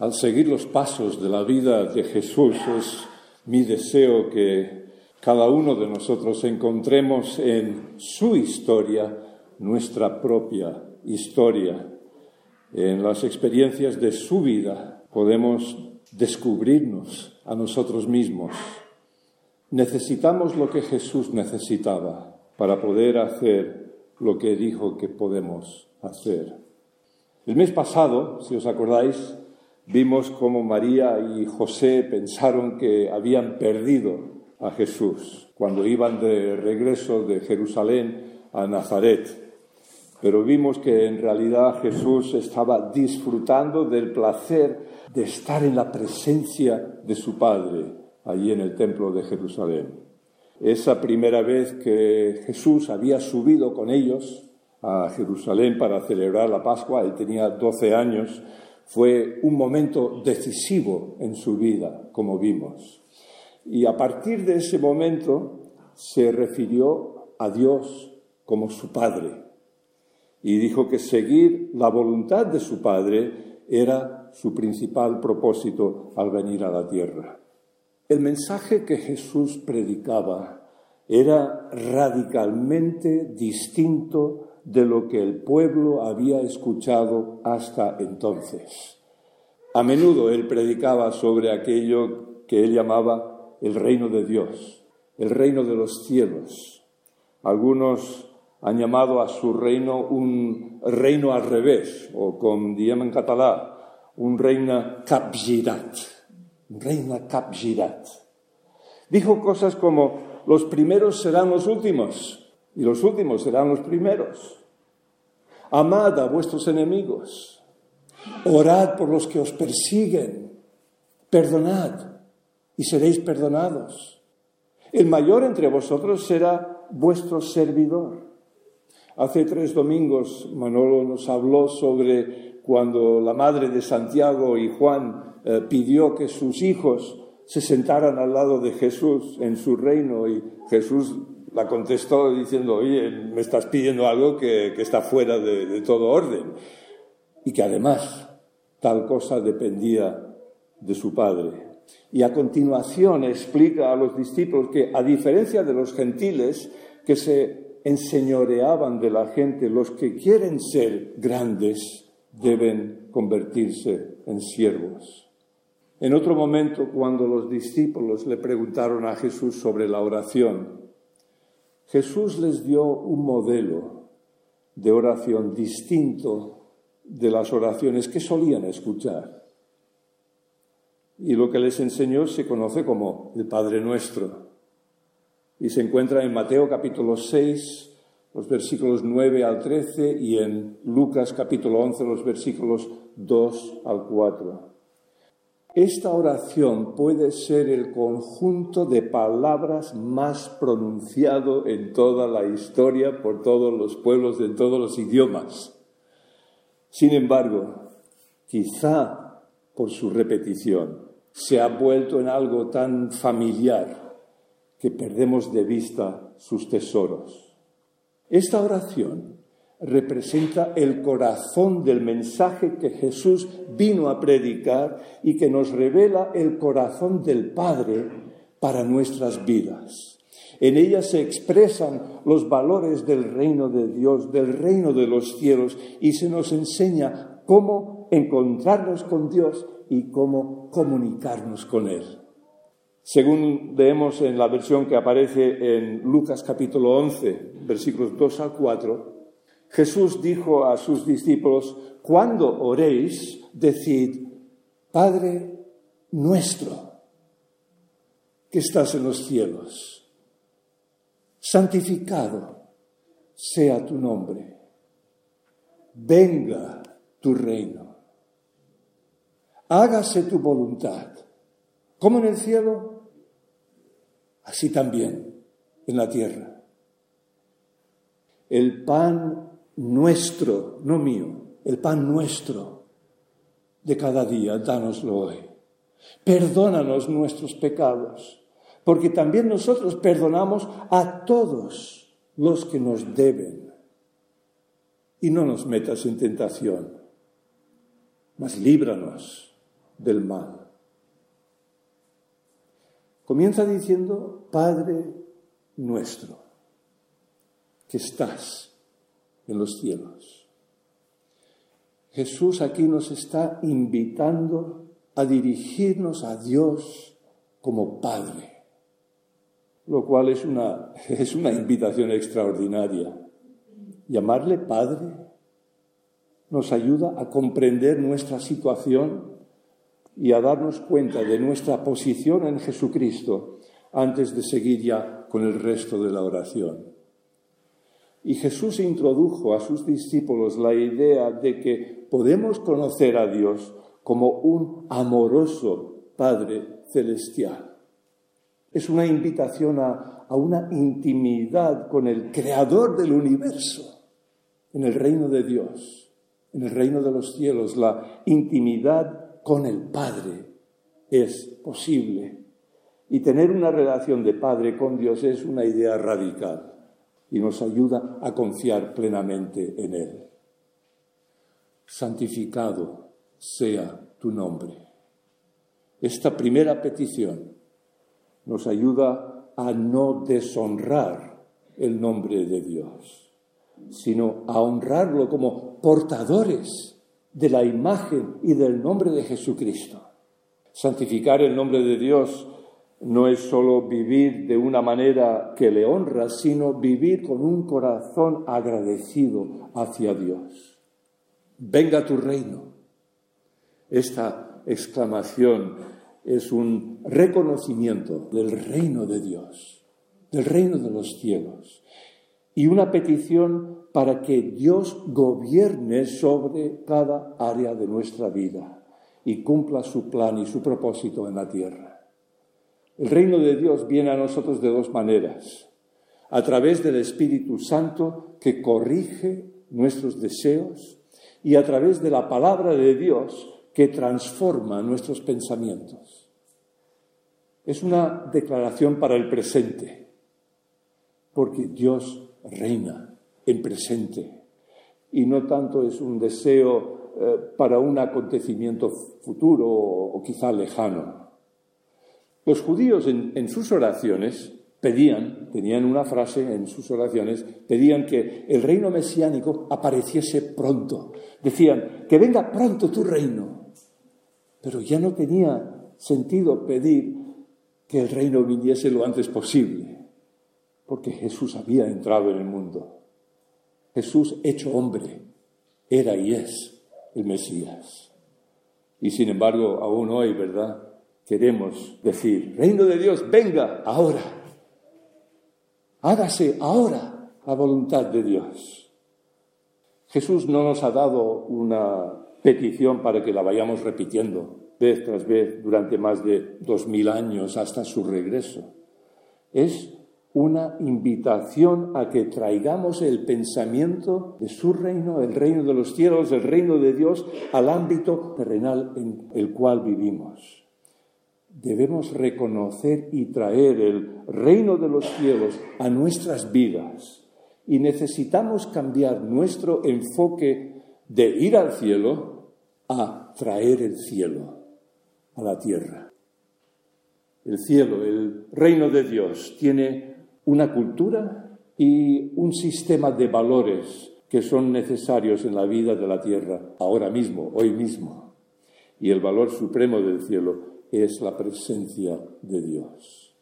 Al seguir los pasos de la vida de Jesús es mi deseo que cada uno de nosotros encontremos en su historia nuestra propia historia. En las experiencias de su vida podemos descubrirnos a nosotros mismos. Necesitamos lo que Jesús necesitaba para poder hacer lo que dijo que podemos hacer. El mes pasado, si os acordáis, vimos cómo María y José pensaron que habían perdido a Jesús cuando iban de regreso de Jerusalén a Nazaret. Pero vimos que en realidad Jesús estaba disfrutando del placer de estar en la presencia de su Padre allí en el templo de Jerusalén. Esa primera vez que Jesús había subido con ellos a Jerusalén para celebrar la Pascua, él tenía 12 años, fue un momento decisivo en su vida, como vimos. Y a partir de ese momento se refirió a Dios como su Padre. Y dijo que seguir la voluntad de su Padre era su principal propósito al venir a la tierra. El mensaje que Jesús predicaba era radicalmente distinto de lo que el pueblo había escuchado hasta entonces. A menudo él predicaba sobre aquello que él llamaba el reino de Dios, el reino de los cielos. Algunos han llamado a su reino un reino al revés, o como diem en catalán, un reino capgirat, un reino capgirat. Dijo cosas como, los primeros serán los últimos, y los últimos serán los primeros. Amad a vuestros enemigos, orad por los que os persiguen, perdonad y seréis perdonados. El mayor entre vosotros será vuestro servidor. Hace tres domingos Manolo nos habló sobre cuando la madre de Santiago y Juan eh, pidió que sus hijos se sentaran al lado de Jesús en su reino y Jesús la contestó diciendo, oye, me estás pidiendo algo que, está fuera de, todo orden. Y que además tal cosa dependía de su padre. Y a continuación explica a los discípulos que, a diferencia de los gentiles que se enseñoreaban de la gente, los que quieren ser grandes deben convertirse en siervos. En otro momento, cuando los discípulos le preguntaron a Jesús sobre la oración, Jesús les dio un modelo de oración distinto de las oraciones que solían escuchar. Y lo que les enseñó se conoce como el Padre Nuestro. Y se encuentra en Mateo capítulo 6, los versículos 9 al 13, y en Lucas capítulo 11, los versículos 2 al 4. Esta oración puede ser el conjunto de palabras más pronunciado en toda la historia por todos los pueblos de todos los idiomas. Sin embargo, quizá por su repetición, se ha vuelto en algo tan familiar que perdemos de vista sus tesoros. Esta oración representa el corazón del mensaje que Jesús vino a predicar y que nos revela el corazón del Padre para nuestras vidas. En ella se expresan los valores del reino de Dios, del reino de los cielos, y se nos enseña cómo encontrarnos con Dios y cómo comunicarnos con Él. Según leemos en la versión que aparece en Lucas capítulo 11, versículos 2 al 4, Jesús dijo a sus discípulos, cuando oréis, decid, Padre nuestro, que estás en los cielos, santificado sea tu nombre, venga tu reino, hágase tu voluntad, como en el cielo, así también en la tierra. El pan nuestro, no mío, el pan nuestro de cada día, dánoslo hoy. Perdónanos nuestros pecados, porque también nosotros perdonamos a todos los que nos deben. Y no nos metas en tentación, mas líbranos del mal. Comienza diciendo, Padre nuestro, que estás en los cielos. Jesús aquí nos está invitando a dirigirnos a Dios como Padre, lo cual es una, es una invitación extraordinaria. Llamarle Padre nos ayuda a comprender nuestra situación y a darnos cuenta de nuestra posición en Jesucristo antes de seguir ya con el resto de la oración. Y Jesús introdujo a sus discípulos la idea de que podemos conocer a Dios como un amoroso Padre celestial. Es una invitación a, una intimidad con el Creador del universo en el reino de Dios, en el reino de los cielos. La intimidad con el Padre es posible. Y tener una relación de Padre con Dios es una idea radical y nos ayuda a confiar plenamente en Él. Santificado sea tu nombre. Esta primera petición nos ayuda a no deshonrar el nombre de Dios, sino a honrarlo como portadores de la imagen y del nombre de Jesucristo. Santificar el nombre de Dios no es solo vivir de una manera que le honra, sino vivir con un corazón agradecido hacia Dios. Venga tu reino. Esta exclamación es un reconocimiento del reino de Dios, del reino de los cielos, y una petición para que Dios gobierne sobre cada área de nuestra vida y cumpla su plan y su propósito en la tierra. El reino de Dios viene a nosotros de dos maneras. A través del Espíritu Santo que corrige nuestros deseos y a través de la palabra de Dios que transforma nuestros pensamientos. Es una declaración para el presente, porque Dios reina en presente y no tanto es un deseo eh, para un acontecimiento futuro o, quizá lejano. Los judíos en, sus oraciones pedían, tenían una frase en sus oraciones, pedían que el reino mesiánico apareciese pronto. Decían, que venga pronto tu reino. Pero ya no tenía sentido pedir que el reino viniese lo antes posible, porque Jesús había entrado en el mundo. Jesús hecho hombre era y es el Mesías. Y sin embargo, aún hoy, ¿verdad? Queremos decir, reino de Dios, venga ahora. Hágase ahora la voluntad de Dios. Jesús no nos ha dado una petición para que la vayamos repitiendo vez tras vez durante más de dos mil años hasta su regreso. Es una invitación a que traigamos el pensamiento de su reino, el reino de los cielos, el reino de Dios, al ámbito terrenal en el cual vivimos. Debemos reconocer y traer el reino de los cielos a nuestras vidas y necesitamos cambiar nuestro enfoque de ir al cielo a traer el cielo a la tierra. El cielo, el reino de Dios, tiene una cultura y un sistema de valores que son necesarios en la vida de la tierra ahora mismo, hoy mismo. Y el valor supremo del cielo es la presencia de Dios.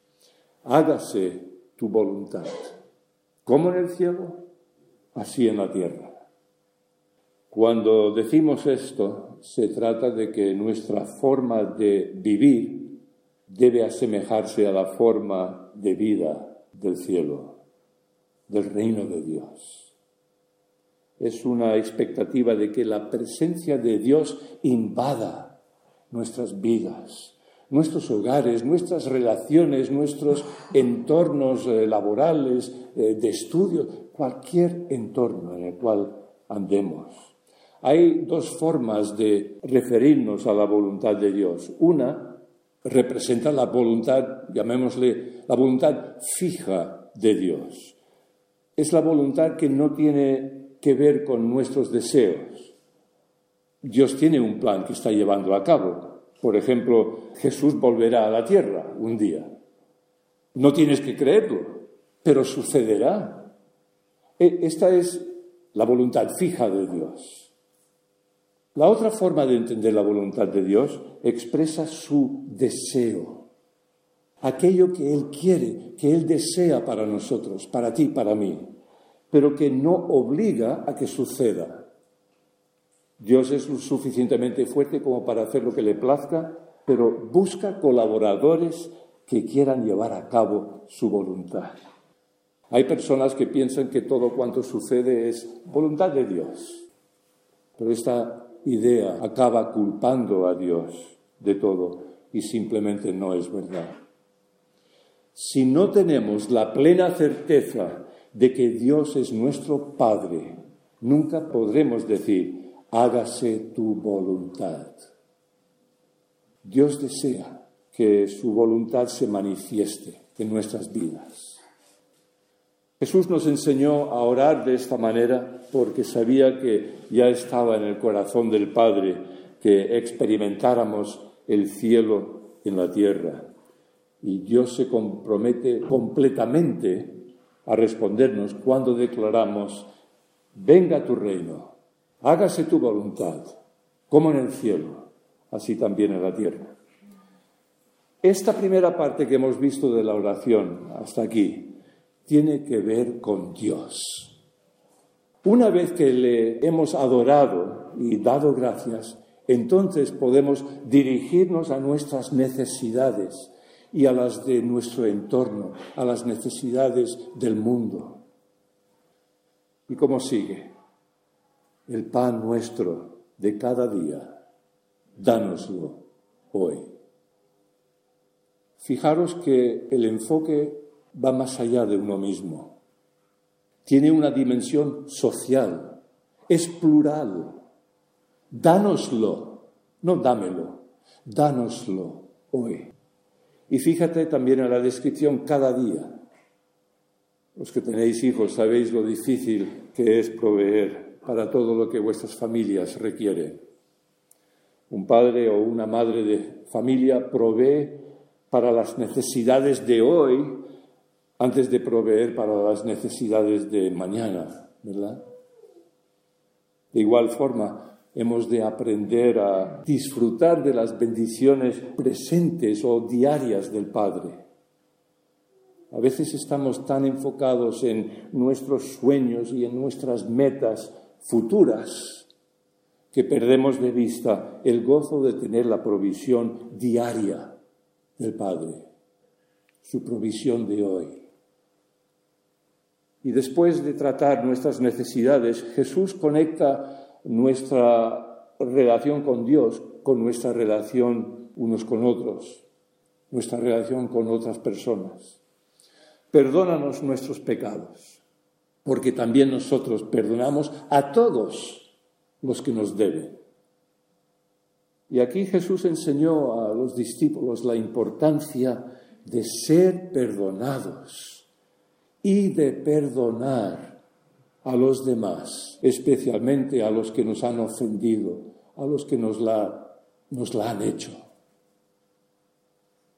Hágase tu voluntad, como en el cielo, así en la tierra. Cuando decimos esto, se trata de que nuestra forma de vivir debe asemejarse a la forma de vida del cielo, del reino de Dios. Es una expectativa de que la presencia de Dios invada nuestras vidas, nuestros hogares, nuestras relaciones, nuestros entornos eh, laborales, eh, de estudio, cualquier entorno en el cual andemos. Hay dos formas de referirnos a la voluntad de Dios. Una representa la voluntad, llamémosle, la voluntad fija de Dios. Es la voluntad que no tiene que ver con nuestros deseos. Dios tiene un plan que está llevando a cabo Por ejemplo, Jesús volverá a la tierra un día. No tienes que creerlo, pero sucederá. E, esta es la voluntad fija de Dios. La otra forma de entender la voluntad de Dios expresa su deseo, aquello que Él quiere, que Él desea para nosotros, para ti, para mí, pero que no obliga a que suceda. Dios es suficientemente fuerte como para hacer lo que le plazca, pero busca colaboradores que quieran llevar a cabo su voluntad. Hay personas que piensan que todo cuanto sucede es voluntad de Dios, pero esta idea acaba culpando a Dios de todo y simplemente no es verdad. Si no tenemos la plena certeza de que Dios es nuestro Padre, nunca podremos decir, hágase tu voluntad. Dios desea que su voluntad se manifieste en nuestras vidas. Jesús nos enseñó a orar de esta manera porque sabía que ya estaba en el corazón del Padre que experimentáramos el cielo en la tierra. Y Dios se compromete completamente a respondernos cuando declaramos, venga tu reino, hágase tu voluntad, como en el cielo, así también en la tierra. Esta primera parte que hemos visto de la oración hasta aquí tiene que ver con Dios. Una vez que le hemos adorado y dado gracias, entonces podemos dirigirnos a nuestras necesidades y a las de nuestro entorno, a las necesidades del mundo. ¿Y cómo sigue? El pan nuestro de cada día, dánoslo hoy. Fijaros que el enfoque va más allá de uno mismo. Tiene una dimensión social, es plural. Dánoslo, no dámelo, dánoslo hoy. Y fíjate también en la descripción cada día. Los que tenéis hijos sabéis lo difícil que es proveer para todo lo que vuestras familias requieren. Un padre o una madre de familia provee para las necesidades de hoy antes de proveer para las necesidades de mañana, ¿verdad? De igual forma, hemos de aprender a disfrutar de las bendiciones presentes o diarias del Padre. A veces estamos tan enfocados en nuestros sueños y en nuestras metas futuras que perdemos de vista el gozo de tener la provisión diaria del Padre, su provisión de hoy. Y después de tratar nuestras necesidades, Jesús conecta nuestra relación con Dios con nuestra relación unos con otros, nuestra relación con otras personas. Perdónanos nuestros pecados, porque también nosotros perdonamos a todos los que nos deben. Y aquí Jesús enseñó a los discípulos la importancia de ser perdonados y de perdonar a los demás, especialmente a los que nos han ofendido, a los que nos la, nos la han hecho.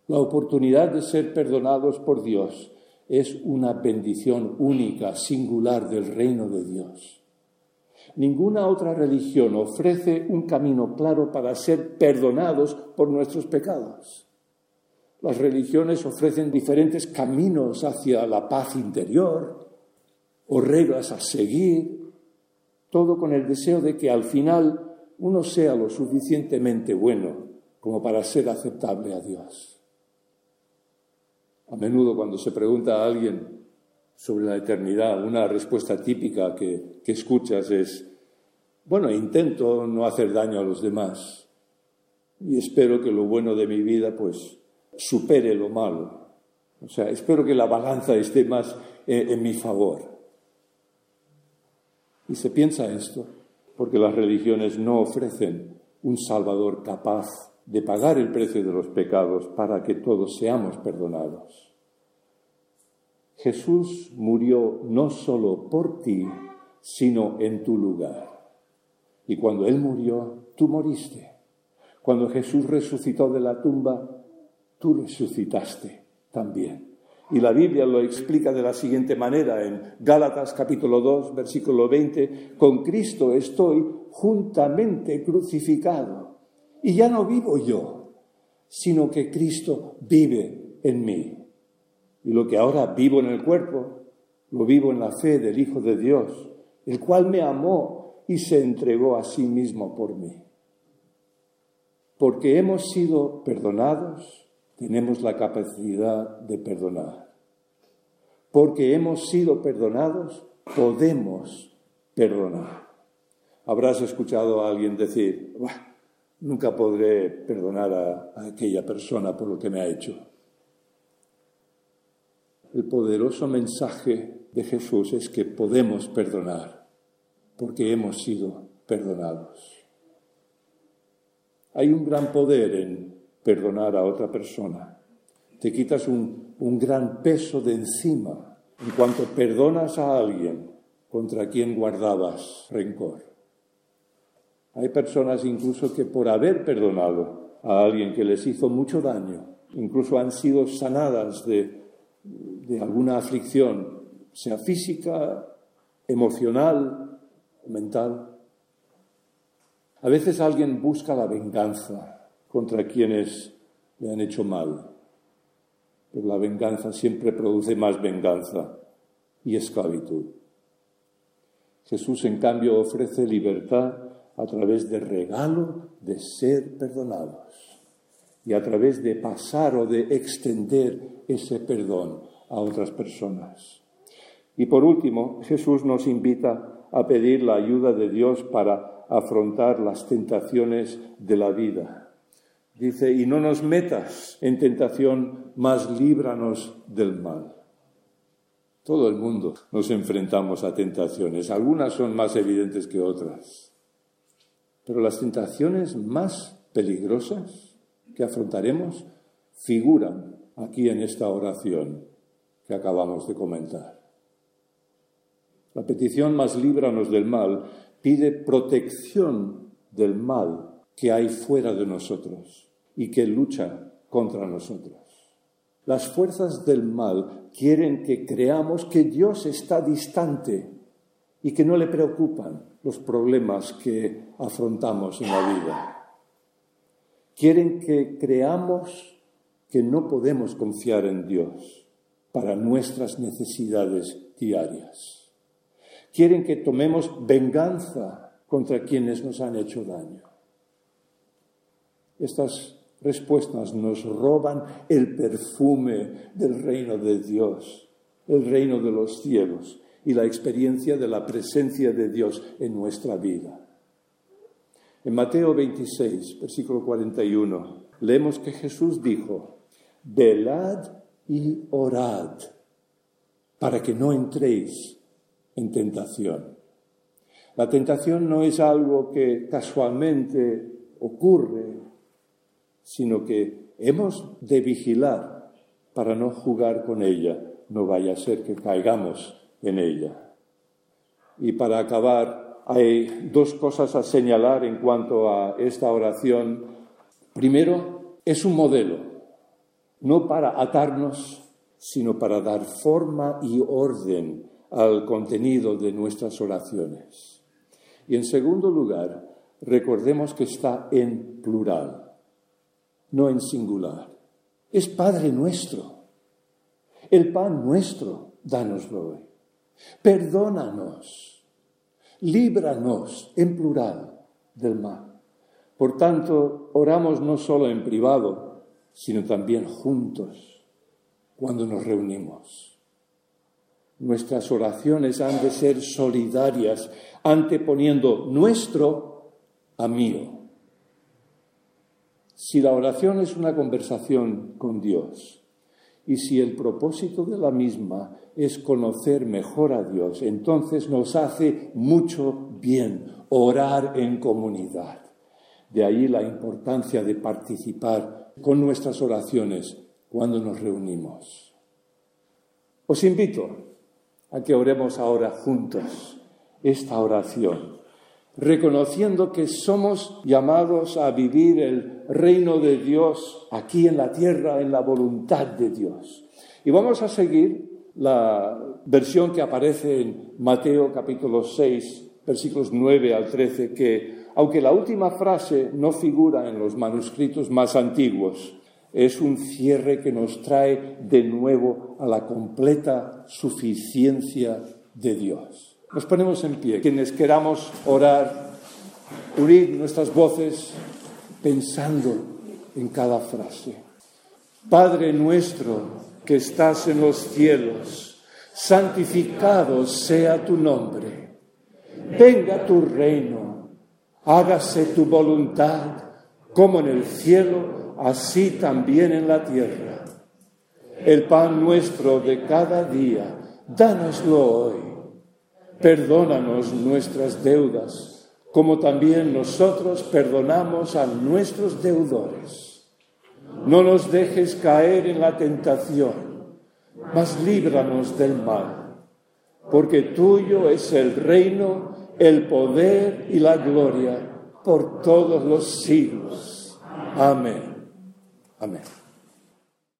La oportunidad de ser perdonados por Dios es una bendición única, singular del reino de Dios. Ninguna otra religión ofrece un camino claro para ser perdonados por nuestros pecados. Las religiones ofrecen diferentes caminos hacia la paz interior o reglas a seguir, todo con el deseo de que al final uno sea lo suficientemente bueno como para ser aceptable a Dios. A menudo cuando se pregunta a alguien sobre la eternidad, una respuesta típica que, escuchas es, bueno, intento no hacer daño a los demás y espero que lo bueno de mi vida pues supere lo malo. O sea, espero que la balanza esté más en, en mi favor. Y se piensa esto porque las religiones no ofrecen un Salvador capaz de pagar el precio de los pecados para que todos seamos perdonados. Jesús murió no solo por ti, sino en tu lugar. Y cuando Él murió, tú moriste. Cuando Jesús resucitó de la tumba, tú resucitaste también. Y la Biblia lo explica de la siguiente manera en Gálatas capítulo 2, versículo 20, con Cristo estoy juntamente crucificado. Y ya no vivo yo, sino que Cristo vive en mí. Y lo que ahora vivo en el cuerpo, lo vivo en la fe del Hijo de Dios, el cual me amó y se entregó a sí mismo por mí. Porque hemos sido perdonados, tenemos la capacidad de perdonar. Porque hemos sido perdonados, podemos perdonar. Habrás escuchado a alguien decir, nunca podré perdonar a, aquella persona por lo que me ha hecho. El poderoso mensaje de Jesús es que podemos perdonar porque hemos sido perdonados. Hay un gran poder en perdonar a otra persona. Te quitas un, gran peso de encima en cuanto perdonas a alguien contra quien guardabas rencor. Hay personas incluso que por haber perdonado a alguien que les hizo mucho daño, incluso han sido sanadas de, alguna aflicción, sea física, emocional, mental. A veces alguien busca la venganza contra quienes le han hecho mal. Pero la venganza siempre produce más venganza y esclavitud. Jesús, en cambio, ofrece libertad a través del regalo de ser perdonados y a través de pasar o de extender ese perdón a otras personas. Y por último, Jesús nos invita a pedir la ayuda de Dios para afrontar las tentaciones de la vida Dice, y no nos metas en tentación, mas líbranos del mal. Todo el mundo nos enfrentamos a tentaciones. Algunas son más evidentes que otras. Pero las tentaciones más peligrosas que afrontaremos figuran aquí en esta oración que acabamos de comentar. La petición más líbranos del mal pide protección del mal que hay fuera de nosotros y que lucha contra nosotros. Las fuerzas del mal quieren que creamos que Dios está distante y que no le preocupan los problemas que afrontamos en la vida. Quieren que creamos que no podemos confiar en Dios para nuestras necesidades diarias. Quieren que tomemos venganza contra quienes nos han hecho daño. Estas respuestas nos roban el perfume del reino de Dios, el reino de los cielos y la experiencia de la presencia de Dios en nuestra vida. En Mateo 26, versículo 41, leemos que Jesús dijo, velad y orad para que no entréis en tentación. La tentación no es algo que casualmente ocurre sino que hemos de vigilar para no jugar con ella, no vaya a ser que caigamos en ella. Y para acabar, hay dos cosas a señalar en cuanto a esta oración. Primero, es un modelo, no para atarnos, sino para dar forma y orden al contenido de nuestras oraciones. Y en segundo lugar, recordemos que está en plural no en singular. Es Padre nuestro. El pan nuestro, dánoslo hoy. Perdónanos. Líbranos en plural del mal. Por tanto, oramos no solo en privado, sino también juntos cuando nos reunimos. Nuestras oraciones han de ser solidarias, anteponiendo nuestro a mío. Si la oración es una conversación con Dios y si el propósito de la misma es conocer mejor a Dios, entonces nos hace mucho bien orar en comunidad. De ahí la importancia de participar con nuestras oraciones cuando nos reunimos. Os invito a que oremos ahora juntos esta oración reconociendo que somos llamados a vivir el reino de Dios aquí en la tierra, en la voluntad de Dios. Y vamos a seguir la versión que aparece en Mateo capítulo 6, versículos 9 al 13, que aunque la última frase no figura en los manuscritos más antiguos, es un cierre que nos trae de nuevo a la completa suficiencia de Dios. Nos ponemos en pie. Quienes queramos orar, unir nuestras voces pensando en cada frase. Padre nuestro que estás en los cielos, santificado sea tu nombre. Venga tu reino, hágase tu voluntad, como en el cielo, así también en la tierra. El pan nuestro de cada día, dánoslo hoy. Perdónanos nuestras deudas, como también nosotros perdonamos a nuestros deudores no nos dejes caer en la tentación, mas líbranos del mal, porque tuyo es el reino, el poder y la gloria por todos los siglos. Amén. Amén.